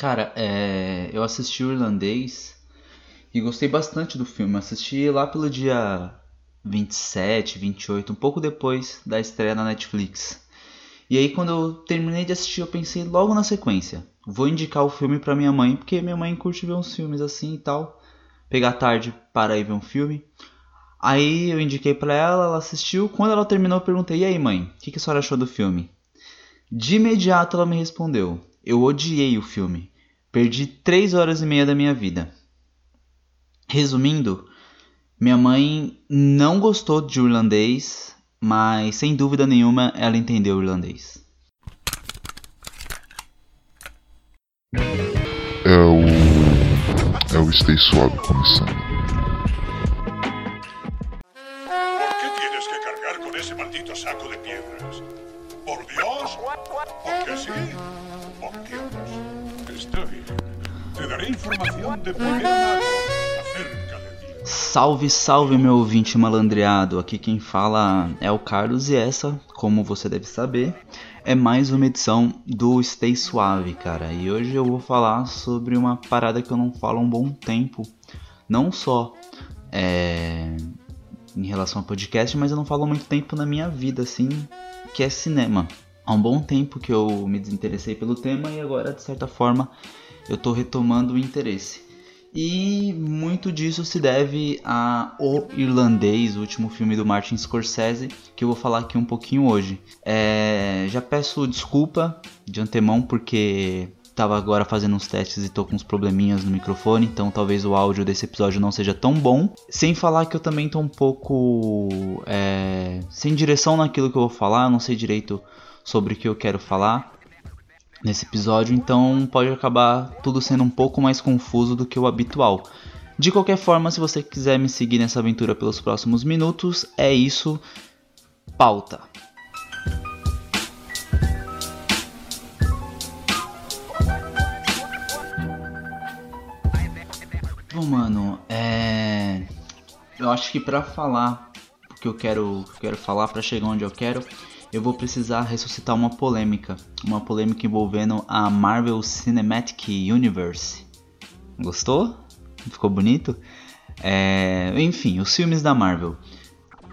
Cara, é, eu assisti o Irlandês e gostei bastante do filme. assisti lá pelo dia 27, 28, um pouco depois da estreia na Netflix. E aí quando eu terminei de assistir, eu pensei logo na sequência. Vou indicar o filme para minha mãe, porque minha mãe curte ver uns filmes assim e tal. Pegar tarde para ir ver um filme. Aí eu indiquei para ela, ela assistiu. Quando ela terminou, eu perguntei: "E aí, mãe? O que, que a senhora achou do filme?" De imediato ela me respondeu: "Eu odiei o filme. Perdi três horas e meia da minha vida." Resumindo, minha mãe não gostou de irlandês, mas sem dúvida nenhuma ela entendeu o irlandês. É o. É o Stay Suave começando. Salve, salve meu ouvinte malandreado. Aqui quem fala é o Carlos e essa, como você deve saber, é mais uma edição do Stay Suave, cara. E hoje eu vou falar sobre uma parada que eu não falo há um bom tempo. Não só é, em relação ao podcast, mas eu não falo há muito tempo na minha vida, assim, que é cinema. Há um bom tempo que eu me desinteressei pelo tema e agora, de certa forma, eu tô retomando o interesse. E muito disso se deve a O Irlandês, o último filme do Martin Scorsese, que eu vou falar aqui um pouquinho hoje. É, já peço desculpa de antemão porque estava agora fazendo uns testes e tô com uns probleminhas no microfone, então talvez o áudio desse episódio não seja tão bom. Sem falar que eu também tô um pouco é, sem direção naquilo que eu vou falar, não sei direito sobre o que eu quero falar nesse episódio, então pode acabar tudo sendo um pouco mais confuso do que o habitual. De qualquer forma, se você quiser me seguir nessa aventura pelos próximos minutos, é isso. Pauta. Bom, mano, é. Eu acho que pra falar o que eu quero, quero falar, pra chegar onde eu quero, eu vou precisar ressuscitar uma polêmica. Uma polêmica envolvendo a Marvel Cinematic Universe. Gostou? Ficou bonito? É, enfim, os filmes da Marvel.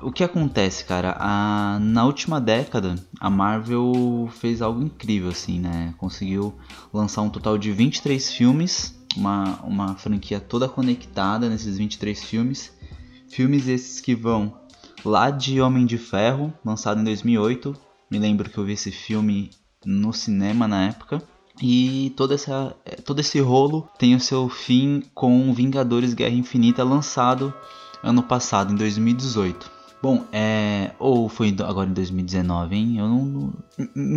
O que acontece, cara? A, na última década, a Marvel fez algo incrível, assim, né? Conseguiu lançar um total de 23 filmes, uma, uma franquia toda conectada nesses 23 filmes. Filmes esses que vão lá de Homem de Ferro, lançado em 2008. Me lembro que eu vi esse filme no cinema na época. E toda essa, todo esse rolo tem o seu fim com Vingadores Guerra Infinita, lançado ano passado, em 2018. Bom, é. Ou foi agora em 2019, hein? Eu não.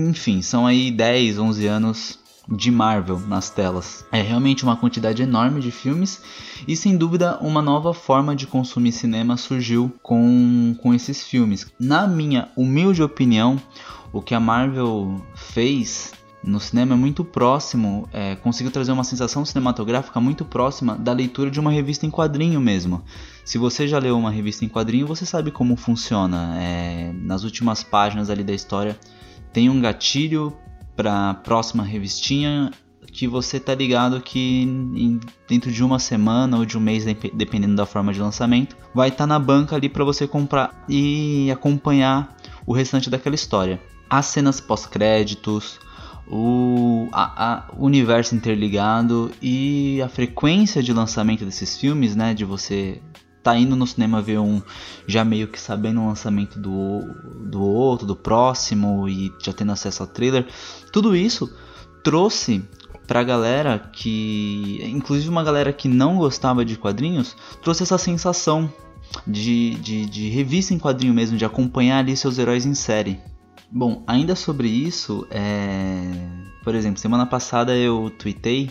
Enfim, são aí 10, 11 anos de Marvel nas telas. É realmente uma quantidade enorme de filmes e sem dúvida uma nova forma de consumir cinema surgiu com, com esses filmes. Na minha humilde opinião, o que a Marvel fez no cinema é muito próximo, é, conseguiu trazer uma sensação cinematográfica muito próxima da leitura de uma revista em quadrinho mesmo. Se você já leu uma revista em quadrinho, você sabe como funciona. É, nas últimas páginas ali da história tem um gatilho para a próxima revistinha que você tá ligado que em, dentro de uma semana ou de um mês, dependendo da forma de lançamento, vai estar tá na banca ali para você comprar e acompanhar o restante daquela história. As cenas pós-créditos, o a, a, universo interligado e a frequência de lançamento desses filmes, né, de você tá indo no cinema ver um já meio que sabendo o lançamento do, do outro, do próximo e já tendo acesso ao trailer, tudo isso trouxe pra galera que, inclusive uma galera que não gostava de quadrinhos, trouxe essa sensação de, de, de revista em quadrinho mesmo, de acompanhar ali seus heróis em série. Bom, ainda sobre isso, é... por exemplo, semana passada eu tweetei,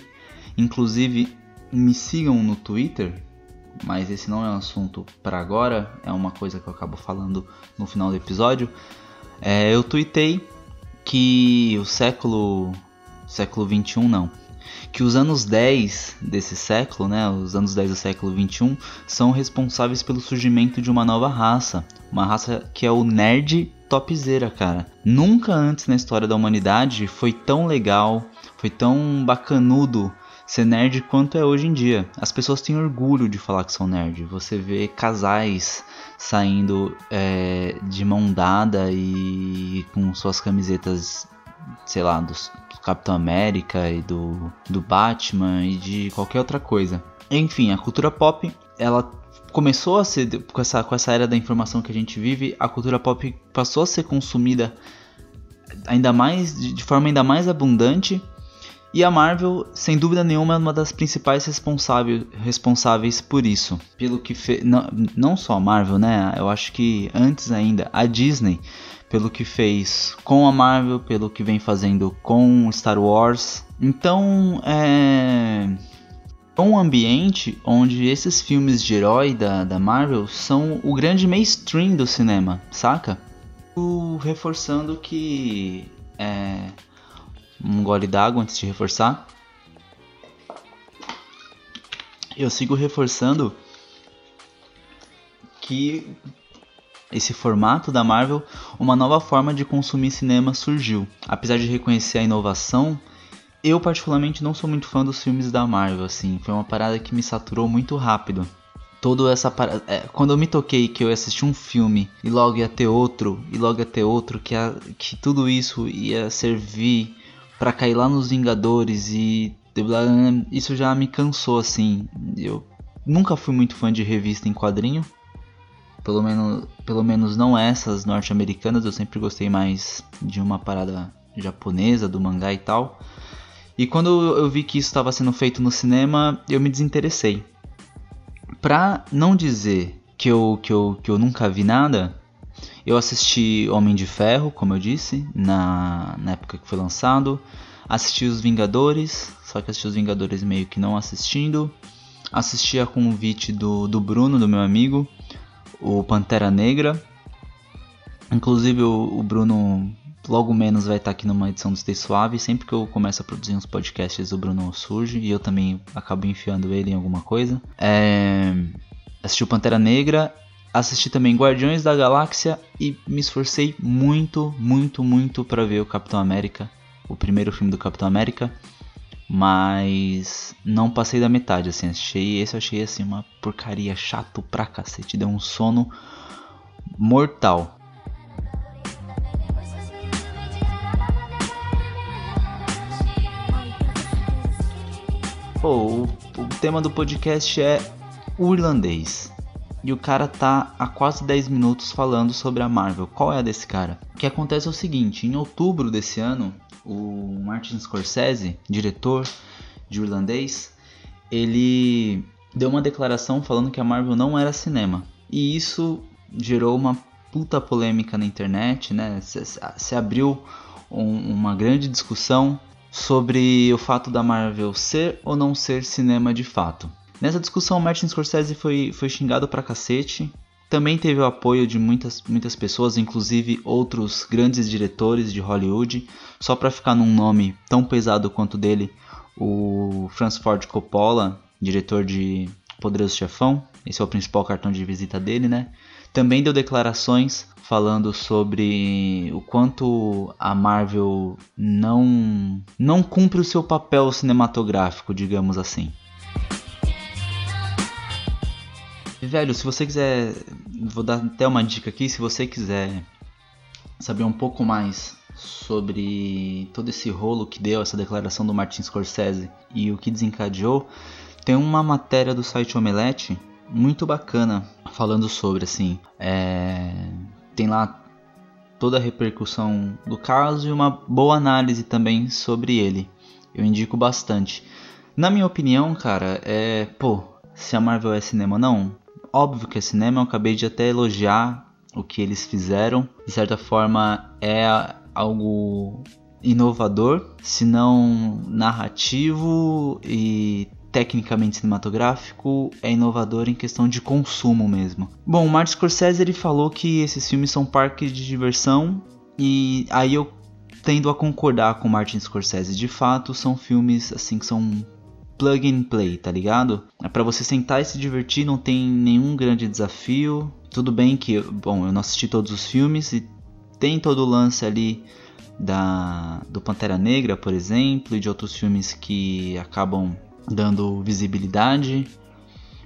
inclusive me sigam no Twitter, mas esse não é um assunto para agora, é uma coisa que eu acabo falando no final do episódio. É, eu tuitei que o século século 21 não, que os anos 10 desse século, né, os anos 10 do século 21, são responsáveis pelo surgimento de uma nova raça, uma raça que é o nerd topzera, cara. Nunca antes na história da humanidade foi tão legal, foi tão bacanudo ser nerd quanto é hoje em dia. As pessoas têm orgulho de falar que são nerd. Você vê casais saindo é, de mão dada e com suas camisetas, sei lá, dos, do Capitão América e do, do Batman e de qualquer outra coisa. Enfim, a cultura pop, ela começou a ser, com essa, com essa era da informação que a gente vive, a cultura pop passou a ser consumida ainda mais, de forma ainda mais abundante e a Marvel, sem dúvida nenhuma, é uma das principais responsáveis, responsáveis por isso. Pelo que fez. Não, não só a Marvel, né? Eu acho que antes ainda, a Disney, pelo que fez com a Marvel, pelo que vem fazendo com Star Wars. Então, é. Um ambiente onde esses filmes de herói da, da Marvel são o grande mainstream do cinema, saca? Reforçando que. É, um gole d'água antes de reforçar. Eu sigo reforçando que esse formato da Marvel, uma nova forma de consumir cinema surgiu. Apesar de reconhecer a inovação, eu particularmente não sou muito fã dos filmes da Marvel, assim, foi uma parada que me saturou muito rápido. Toda essa é, quando eu me toquei que eu ia assistir um filme e logo ia ter outro, e logo ia ter outro, que, a, que tudo isso ia servir para cair lá nos Vingadores e isso já me cansou assim. Eu nunca fui muito fã de revista em quadrinho. Pelo menos, pelo menos não essas norte-americanas, eu sempre gostei mais de uma parada japonesa, do mangá e tal. E quando eu vi que isso estava sendo feito no cinema, eu me desinteressei. Pra não dizer que eu, que eu, que eu nunca vi nada, eu assisti Homem de Ferro, como eu disse, na, na época que foi lançado. Assisti Os Vingadores, só que assisti Os Vingadores meio que não assistindo. Assisti a convite do, do Bruno, do meu amigo, o Pantera Negra. Inclusive o, o Bruno logo menos vai estar aqui numa edição do Stay Suave. Sempre que eu começo a produzir uns podcasts, o Bruno surge e eu também acabo enfiando ele em alguma coisa. É... Assisti o Pantera Negra Assisti também Guardiões da Galáxia e me esforcei muito, muito, muito para ver o Capitão América, o primeiro filme do Capitão América, mas não passei da metade, assim, achei, esse achei assim uma porcaria chato pra cacete, deu um sono mortal. Pô, o, o tema do podcast é o irlandês e o cara tá há quase 10 minutos falando sobre a Marvel. Qual é a desse cara? O que acontece é o seguinte: em outubro desse ano, o Martin Scorsese, diretor de irlandês, ele deu uma declaração falando que a Marvel não era cinema. E isso gerou uma puta polêmica na internet, né? Se, se abriu um, uma grande discussão sobre o fato da Marvel ser ou não ser cinema de fato. Nessa discussão, Martin Scorsese foi, foi xingado pra cacete. Também teve o apoio de muitas, muitas pessoas, inclusive outros grandes diretores de Hollywood. Só para ficar num nome tão pesado quanto dele, o Francis Ford Coppola, diretor de Poderoso Chefão. Esse é o principal cartão de visita dele, né? Também deu declarações falando sobre o quanto a Marvel não não cumpre o seu papel cinematográfico, digamos assim. Velho, se você quiser, vou dar até uma dica aqui, se você quiser saber um pouco mais sobre todo esse rolo que deu essa declaração do Martin Scorsese e o que desencadeou, tem uma matéria do site Omelete muito bacana falando sobre assim, é... tem lá toda a repercussão do caso e uma boa análise também sobre ele. Eu indico bastante. Na minha opinião, cara, é, pô, se a Marvel é cinema não, Óbvio que é cinema, eu acabei de até elogiar o que eles fizeram. De certa forma, é algo inovador, se não narrativo e tecnicamente cinematográfico, é inovador em questão de consumo mesmo. Bom, o Martin Scorsese ele falou que esses filmes são parques de diversão e aí eu tendo a concordar com Martin Scorsese. De fato, são filmes assim que são plug and play, tá ligado? É para você sentar e se divertir, não tem nenhum grande desafio. Tudo bem que, bom, eu não assisti todos os filmes e tem todo o lance ali da do Pantera Negra, por exemplo, e de outros filmes que acabam dando visibilidade,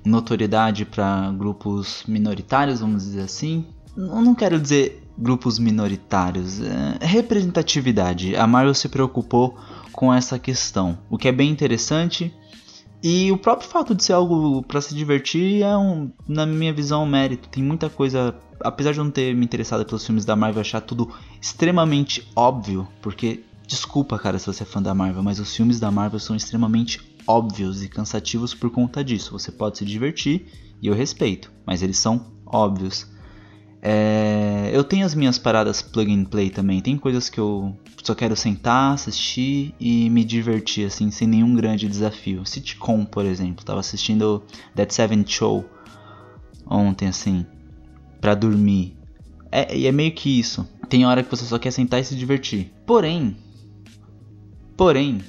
notoriedade para grupos minoritários, vamos dizer assim. Eu não quero dizer grupos minoritários, é representatividade. A Marvel se preocupou com essa questão, o que é bem interessante. E o próprio fato de ser algo para se divertir é um, na minha visão, um mérito. Tem muita coisa, apesar de eu não ter me interessado pelos filmes da Marvel, achar tudo extremamente óbvio, porque desculpa, cara, se você é fã da Marvel, mas os filmes da Marvel são extremamente óbvios e cansativos por conta disso. Você pode se divertir e eu respeito, mas eles são óbvios. É, eu tenho as minhas paradas plug and play também. Tem coisas que eu só quero sentar, assistir e me divertir, assim, sem nenhum grande desafio. Sitcom, por exemplo. Tava assistindo That Seven Show ontem, assim, pra dormir. É, e é meio que isso. Tem hora que você só quer sentar e se divertir. Porém, porém,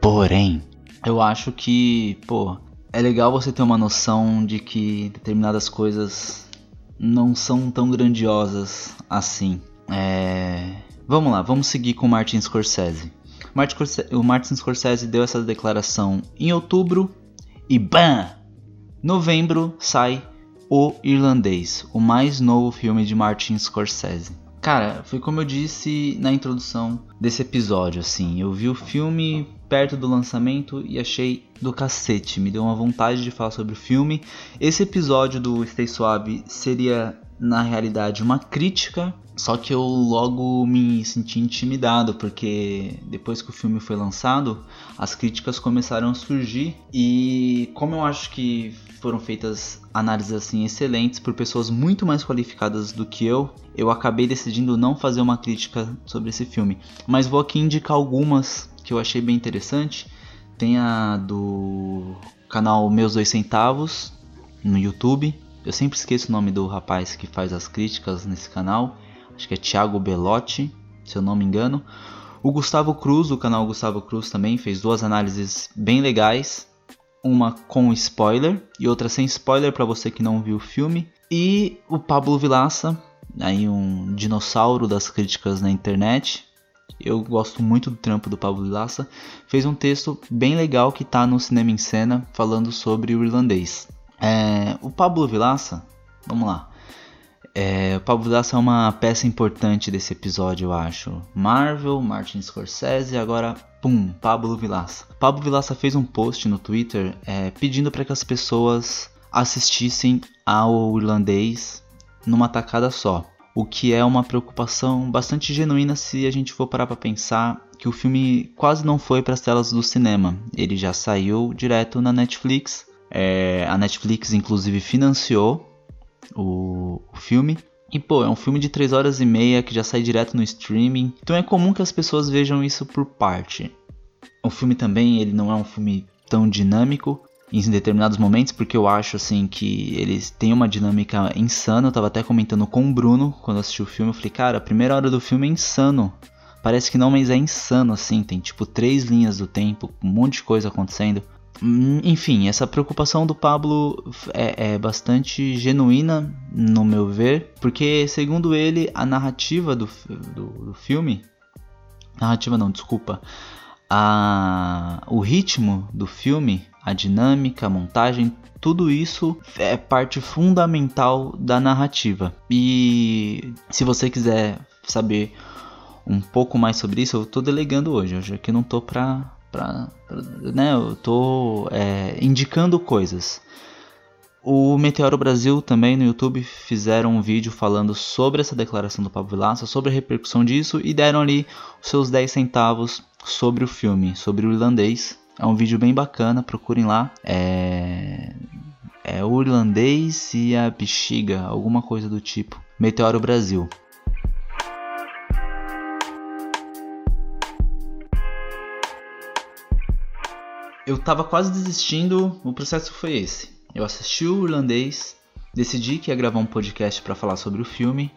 porém, eu acho que, pô, é legal você ter uma noção de que determinadas coisas não são tão grandiosas assim. É... Vamos lá, vamos seguir com Martin Scorsese. O Martin Scorsese deu essa declaração em outubro e BAM! Novembro sai O Irlandês, o mais novo filme de Martin Scorsese. Cara, foi como eu disse na introdução desse episódio, assim. Eu vi o filme perto do lançamento e achei do cacete. Me deu uma vontade de falar sobre o filme. Esse episódio do Stay Suave seria, na realidade, uma crítica. Só que eu logo me senti intimidado, porque depois que o filme foi lançado, as críticas começaram a surgir. E como eu acho que foram feitas análises assim excelentes por pessoas muito mais qualificadas do que eu, eu acabei decidindo não fazer uma crítica sobre esse filme. Mas vou aqui indicar algumas que eu achei bem interessante. Tem a do canal Meus Dois Centavos no YouTube. Eu sempre esqueço o nome do rapaz que faz as críticas nesse canal. Acho que é Thiago Belotti, se eu não me engano. O Gustavo Cruz, do canal Gustavo Cruz, também fez duas análises bem legais. Uma com spoiler e outra sem spoiler para você que não viu o filme. E o Pablo Vilaça, aí um dinossauro das críticas na internet, eu gosto muito do trampo do Pablo Vilaça, fez um texto bem legal que está no Cinema em Cena falando sobre o irlandês. É, o Pablo Vilaça, vamos lá. É, o Pablo Vilaça é uma peça importante desse episódio, eu acho. Marvel, Martin Scorsese, agora, pum, Pablo Vilaça. Pablo Vilaça fez um post no Twitter é, pedindo para que as pessoas assistissem ao irlandês numa tacada só o que é uma preocupação bastante genuína se a gente for parar para pensar que o filme quase não foi para as telas do cinema. Ele já saiu direto na Netflix. É, a Netflix inclusive financiou o, o filme. E pô, é um filme de 3 horas e meia que já sai direto no streaming. Então é comum que as pessoas vejam isso por parte. O filme também, ele não é um filme tão dinâmico em determinados momentos, porque eu acho assim que eles têm uma dinâmica insana. Eu tava até comentando com o Bruno quando assisti o filme, eu falei, cara, a primeira hora do filme é insano. Parece que não, mas é insano assim, tem tipo três linhas do tempo, um monte de coisa acontecendo. Hum, enfim, essa preocupação do Pablo é, é, bastante genuína, no meu ver, porque, segundo ele, a narrativa do, do, do filme. Narrativa não, desculpa. A, o ritmo do filme a dinâmica, a montagem, tudo isso é parte fundamental da narrativa. E se você quiser saber um pouco mais sobre isso, eu estou delegando hoje. Hoje aqui não estou para pra, pra, né, eu tô é, indicando coisas. O Meteoro Brasil também no YouTube fizeram um vídeo falando sobre essa declaração do Pablo Vilaça, sobre a repercussão disso e deram ali os seus 10 centavos sobre o filme, sobre o irlandês. É um vídeo bem bacana, procurem lá. É, é o irlandês e a bexiga, alguma coisa do tipo. Meteoro Brasil. Eu tava quase desistindo, o processo foi esse. Eu assisti o irlandês, decidi que ia gravar um podcast para falar sobre o filme.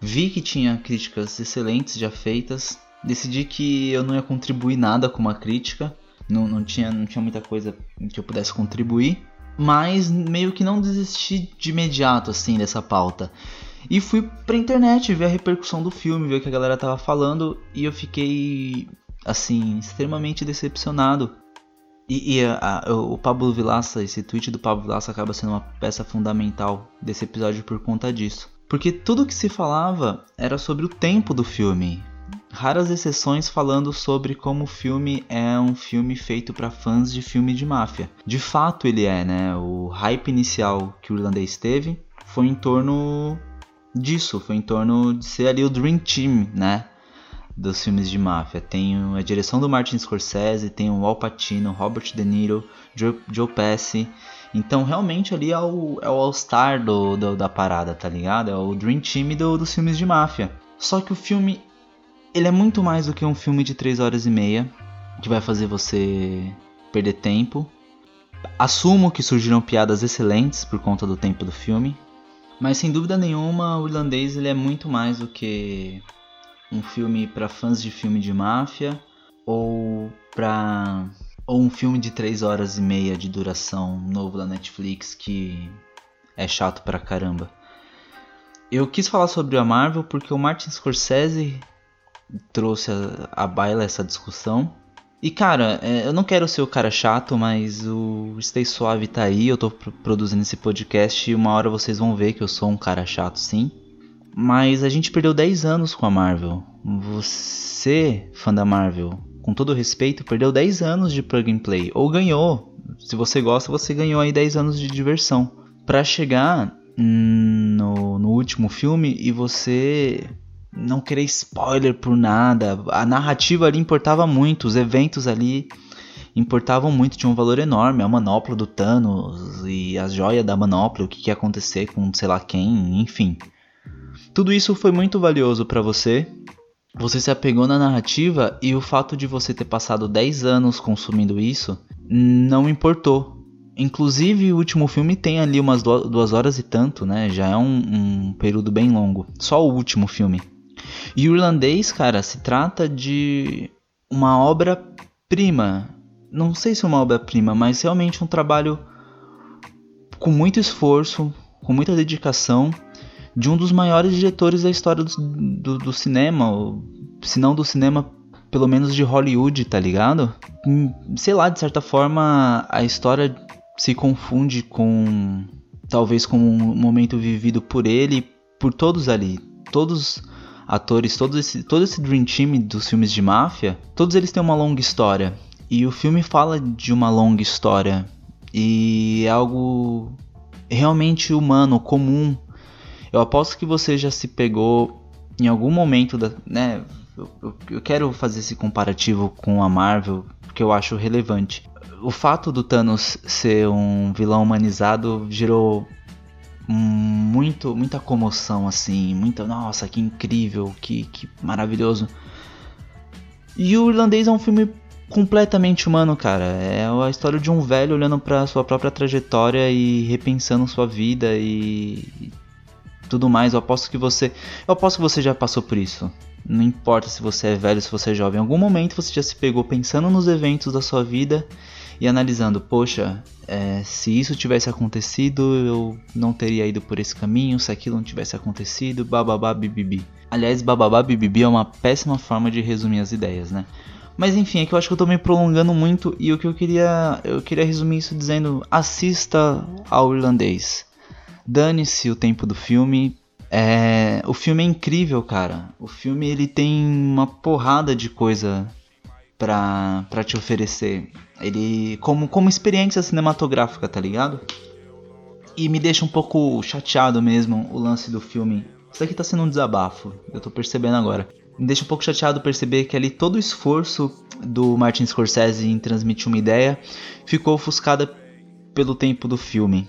Vi que tinha críticas excelentes já feitas. Decidi que eu não ia contribuir nada com uma crítica. Não, não, tinha, não tinha muita coisa que eu pudesse contribuir. Mas meio que não desisti de imediato assim dessa pauta. E fui pra internet ver a repercussão do filme, ver o que a galera tava falando. E eu fiquei, assim, extremamente decepcionado. E, e a, a, o Pablo Vilaça, esse tweet do Pablo Vilaça acaba sendo uma peça fundamental desse episódio por conta disso. Porque tudo que se falava era sobre o tempo do filme. Raras exceções falando sobre como o filme é um filme feito para fãs de filme de máfia. De fato ele é, né? O hype inicial que o irlandês teve foi em torno disso, foi em torno de ser ali o Dream Team, né? Dos filmes de máfia. Tem a direção do Martin Scorsese, tem o Al Pacino, Robert De Niro, Joe, Joe Pesci então realmente ali é o, é o All-Star do, do, da parada, tá ligado? É o Dream Team do, dos filmes de máfia. Só que o filme, ele é muito mais do que um filme de 3 horas e meia, que vai fazer você perder tempo. Assumo que surgiram piadas excelentes por conta do tempo do filme, mas sem dúvida nenhuma o irlandês ele é muito mais do que um filme para fãs de filme de máfia ou para ou um filme de 3 horas e meia de duração novo da Netflix que é chato pra caramba. Eu quis falar sobre a Marvel porque o Martin Scorsese trouxe a, a baila essa discussão. E cara, é, eu não quero ser o cara chato, mas o Stay Suave tá aí, eu tô produzindo esse podcast e uma hora vocês vão ver que eu sou um cara chato sim. Mas a gente perdeu 10 anos com a Marvel. Você, fã da Marvel, com todo respeito, perdeu 10 anos de plug and play. Ou ganhou. Se você gosta, você ganhou aí 10 anos de diversão. para chegar no, no último filme e você não querer spoiler por nada. A narrativa ali importava muito, os eventos ali importavam muito, tinham um valor enorme. A manopla do Thanos e a joia da manopla, o que, que ia acontecer com sei lá quem, enfim. Tudo isso foi muito valioso para você você se apegou na narrativa e o fato de você ter passado 10 anos consumindo isso não importou. Inclusive, o último filme tem ali umas duas horas e tanto, né? Já é um, um período bem longo. Só o último filme. E o irlandês, cara, se trata de uma obra-prima. Não sei se é uma obra-prima, mas realmente um trabalho com muito esforço, com muita dedicação de um dos maiores diretores da história do, do, do cinema, ou, se não do cinema, pelo menos de Hollywood, tá ligado? Hum, sei lá, de certa forma a história se confunde com talvez com um momento vivido por ele, por todos ali, todos atores, todo esse, todo esse dream team dos filmes de máfia, todos eles têm uma longa história. E o filme fala de uma longa história e é algo realmente humano, comum eu aposto que você já se pegou em algum momento da, né? Eu, eu, quero fazer esse comparativo com a Marvel porque eu acho relevante. O fato do Thanos ser um vilão humanizado gerou muito, muita comoção assim, muita, nossa, que incrível, que, que maravilhoso. E o Irlandês é um filme completamente humano, cara. É a história de um velho olhando para sua própria trajetória e repensando sua vida e tudo mais. Eu aposto que você, eu aposto que você já passou por isso. Não importa se você é velho, se você é jovem, em algum momento você já se pegou pensando nos eventos da sua vida e analisando, poxa, é, se isso tivesse acontecido, eu não teria ido por esse caminho, se aquilo não tivesse acontecido, bababá bibibi. Aliás, bababá bibibi é uma péssima forma de resumir as ideias, né? Mas enfim, é que eu acho que eu tô me prolongando muito e o que eu queria, eu queria resumir isso dizendo, assista ao irlandês. Dane-se o tempo do filme. É, o filme é incrível, cara. O filme ele tem uma porrada de coisa pra te oferecer. Ele. Como, como experiência cinematográfica, tá ligado? E me deixa um pouco chateado mesmo o lance do filme. Isso aqui tá sendo um desabafo, eu tô percebendo agora. Me deixa um pouco chateado perceber que ali todo o esforço do Martin Scorsese em transmitir uma ideia ficou ofuscada pelo tempo do filme.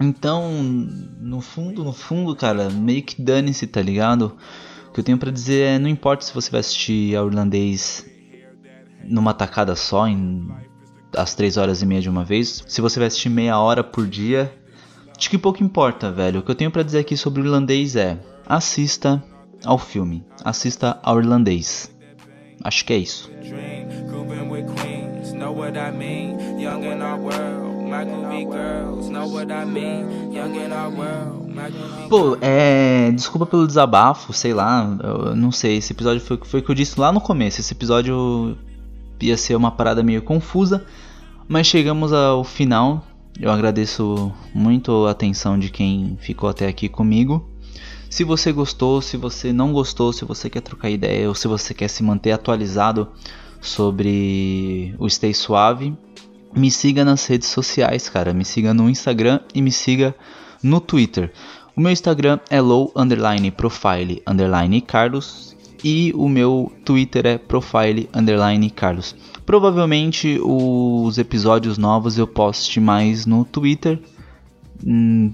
Então, no fundo, no fundo, cara, meio que dane-se, tá ligado? O que eu tenho para dizer é, não importa se você vai assistir a irlandês numa tacada só, em às 3 horas e meia de uma vez, se você vai assistir meia hora por dia, acho que pouco importa, velho. O que eu tenho para dizer aqui sobre o irlandês é, assista, ao filme. Assista ao irlandês. Acho que é isso. Pô, é. Desculpa pelo desabafo, sei lá. Não sei. Esse episódio foi, foi o que eu disse lá no começo. Esse episódio ia ser uma parada meio confusa. Mas chegamos ao final. Eu agradeço muito a atenção de quem ficou até aqui comigo. Se você gostou, se você não gostou, se você quer trocar ideia ou se você quer se manter atualizado sobre o Stay Suave, me siga nas redes sociais, cara. Me siga no Instagram e me siga no Twitter. O meu Instagram é low e o meu Twitter é profile underline Carlos. Provavelmente os episódios novos eu poste mais no Twitter. Hum,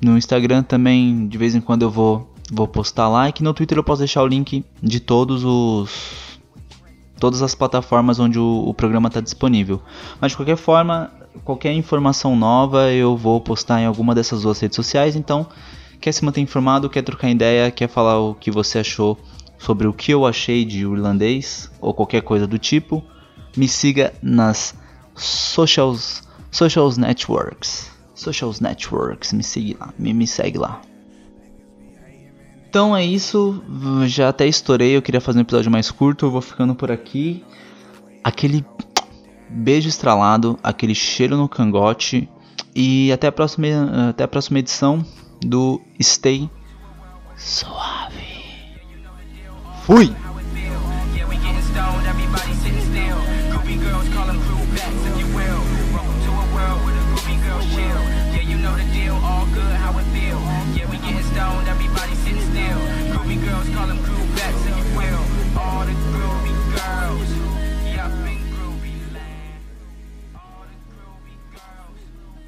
no Instagram também de vez em quando eu vou, vou postar lá. E que no Twitter eu posso deixar o link de todos os todas as plataformas onde o, o programa está disponível. Mas de qualquer forma, qualquer informação nova eu vou postar em alguma dessas duas redes sociais. Então, quer se manter informado, quer trocar ideia, quer falar o que você achou sobre o que eu achei de irlandês ou qualquer coisa do tipo, me siga nas socials, socials networks. Socials networks, me siga lá, me, me segue lá. Então é isso, já até estourei, eu queria fazer um episódio mais curto, eu vou ficando por aqui. Aquele beijo estralado, aquele cheiro no cangote e até a próxima, até a próxima edição do Stay Suave. Fui!